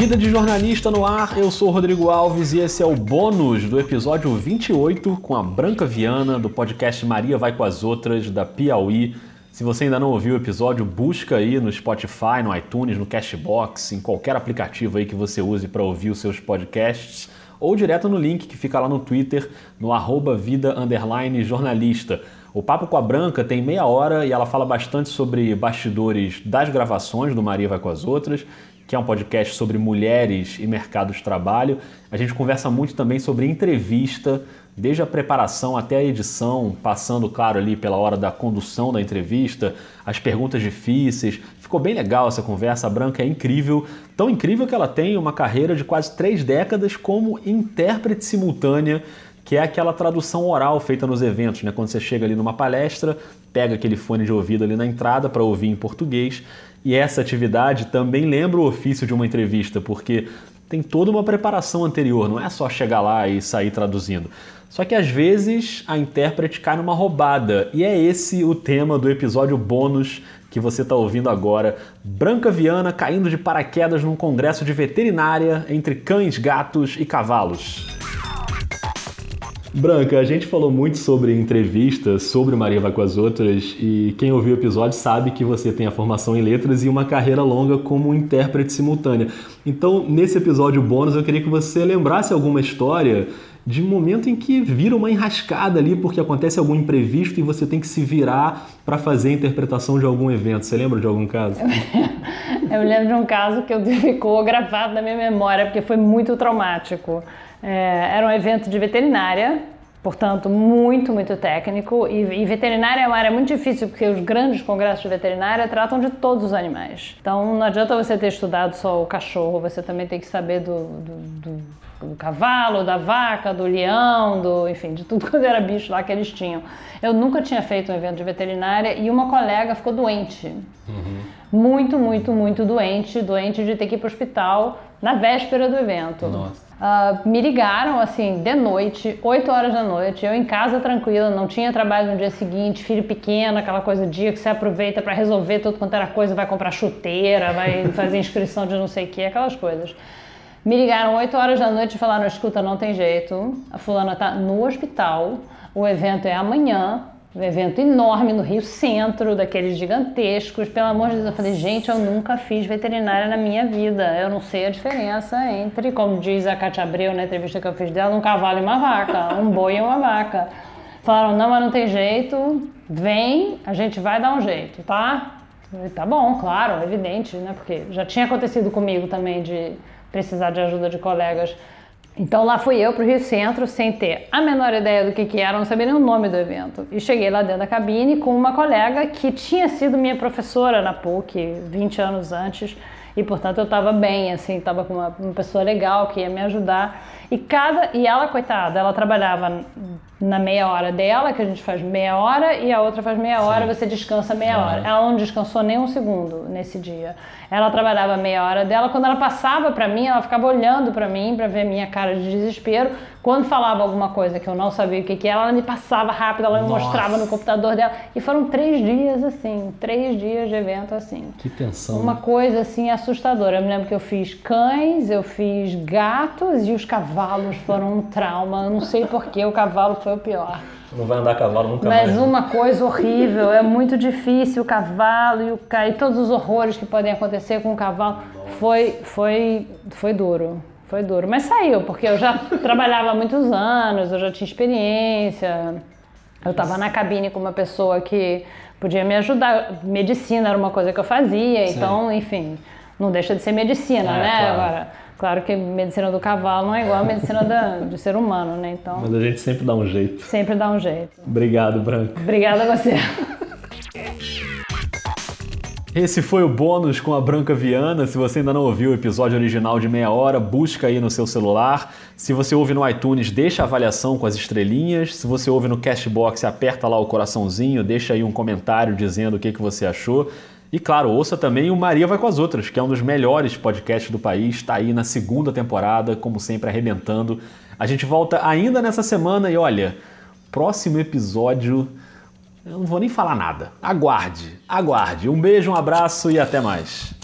Vida de jornalista no ar, eu sou Rodrigo Alves e esse é o bônus do episódio 28 com a Branca Viana do podcast Maria Vai com as Outras da Piauí. Se você ainda não ouviu o episódio, busca aí no Spotify, no iTunes, no Cashbox, em qualquer aplicativo aí que você use para ouvir os seus podcasts ou direto no link que fica lá no Twitter, no arroba vida jornalista. O Papo com a Branca tem meia hora e ela fala bastante sobre bastidores das gravações do Maria Vai com as Outras, que é um podcast sobre mulheres e mercado de trabalho. A gente conversa muito também sobre entrevista, desde a preparação até a edição, passando, claro, ali pela hora da condução da entrevista, as perguntas difíceis. Ficou bem legal essa conversa. A Branca é incrível, tão incrível que ela tem uma carreira de quase três décadas como intérprete simultânea que é aquela tradução oral feita nos eventos, né? Quando você chega ali numa palestra, pega aquele fone de ouvido ali na entrada para ouvir em português. E essa atividade também lembra o ofício de uma entrevista, porque tem toda uma preparação anterior, não é só chegar lá e sair traduzindo. Só que às vezes a intérprete cai numa roubada, e é esse o tema do episódio bônus que você está ouvindo agora. Branca Viana caindo de paraquedas num congresso de veterinária entre cães, gatos e cavalos. Branca, a gente falou muito sobre entrevistas, sobre Maria Vai com as Outras, e quem ouviu o episódio sabe que você tem a formação em letras e uma carreira longa como intérprete simultânea. Então, nesse episódio bônus, eu queria que você lembrasse alguma história de momento em que vira uma enrascada ali porque acontece algum imprevisto e você tem que se virar para fazer a interpretação de algum evento. Você lembra de algum caso? Eu lembro de um caso que ficou gravado na minha memória porque foi muito traumático. É, era um evento de veterinária, portanto, muito, muito técnico. E, e, veterinária é uma área muito difícil, porque os grandes congressos de veterinária tratam de todos os animais. Então, não adianta você ter estudado só o cachorro, você também tem que saber do, do, do do cavalo, da vaca, do leão, do, enfim, de tudo quando era bicho lá que eles tinham. Eu nunca tinha feito um evento de veterinária e uma colega ficou doente. Uhum. Muito, muito, muito doente, doente de ter que ir para o hospital na véspera do evento. Nossa. Uh, me ligaram assim de noite, 8 horas da noite, eu em casa tranquila, não tinha trabalho no dia seguinte, filho pequeno, aquela coisa dia que você aproveita para resolver tudo quanto era coisa, vai comprar chuteira, vai fazer inscrição de não sei o que, aquelas coisas. Me ligaram 8 horas da noite e falaram: escuta, não tem jeito, a fulana tá no hospital, o evento é amanhã, um evento enorme no Rio Centro, daqueles gigantescos. Pelo amor de Deus, eu falei, gente, eu nunca fiz veterinária na minha vida. Eu não sei a diferença entre, como diz a Cátia Abreu na entrevista que eu fiz dela, um cavalo e uma vaca, um boi e uma vaca. Falaram, não, mas não tem jeito, vem, a gente vai dar um jeito, tá? Tá bom, claro, evidente, né? Porque já tinha acontecido comigo também de precisar de ajuda de colegas então lá fui eu para o Rio Centro sem ter a menor ideia do que, que era, não sabia nem o nome do evento. E cheguei lá dentro da cabine com uma colega que tinha sido minha professora na PUC 20 anos antes e portanto eu estava bem, assim, estava com uma, uma, pessoa legal que ia me ajudar. E cada e ela coitada, ela trabalhava na meia hora dela, que a gente faz meia hora, e a outra faz meia hora, Sim. você descansa meia hora. Ela não descansou nem um segundo nesse dia. Ela trabalhava meia hora dela, quando ela passava para mim, ela ficava olhando para mim para ver minha cara de desespero. Quando falava alguma coisa que eu não sabia o que, que era, ela me passava rápido, ela me Nossa. mostrava no computador dela. E foram três dias assim, três dias de evento assim. Que tensão. Uma né? coisa assim assustadora. Eu me lembro que eu fiz cães, eu fiz gatos e os cavalos foram um trauma. Eu não sei porquê, o cavalo foi o pior. Não vai andar a cavalo nunca Mas mais. Mas uma coisa horrível, é muito difícil o cavalo e, o, e todos os horrores que podem acontecer com o cavalo. Foi, foi, foi duro, foi duro. Mas saiu, porque eu já trabalhava há muitos anos, eu já tinha experiência. Eu estava na cabine com uma pessoa que podia me ajudar. Medicina era uma coisa que eu fazia, Sim. então, enfim, não deixa de ser medicina, é, né? Claro. Agora, Claro que a medicina do cavalo não é igual à medicina da, do ser humano, né? Então. Mas a gente sempre dá um jeito. Sempre dá um jeito. Obrigado, Branco. Obrigada a você. Esse foi o bônus com a Branca Viana. Se você ainda não ouviu o episódio original de meia hora, busca aí no seu celular. Se você ouve no iTunes, deixa a avaliação com as estrelinhas. Se você ouve no Cashbox, aperta lá o coraçãozinho, deixa aí um comentário dizendo o que, que você achou. E claro, ouça também o Maria Vai com as Outras, que é um dos melhores podcasts do país, está aí na segunda temporada, como sempre, arrebentando. A gente volta ainda nessa semana e olha, próximo episódio. Eu não vou nem falar nada. Aguarde, aguarde. Um beijo, um abraço e até mais.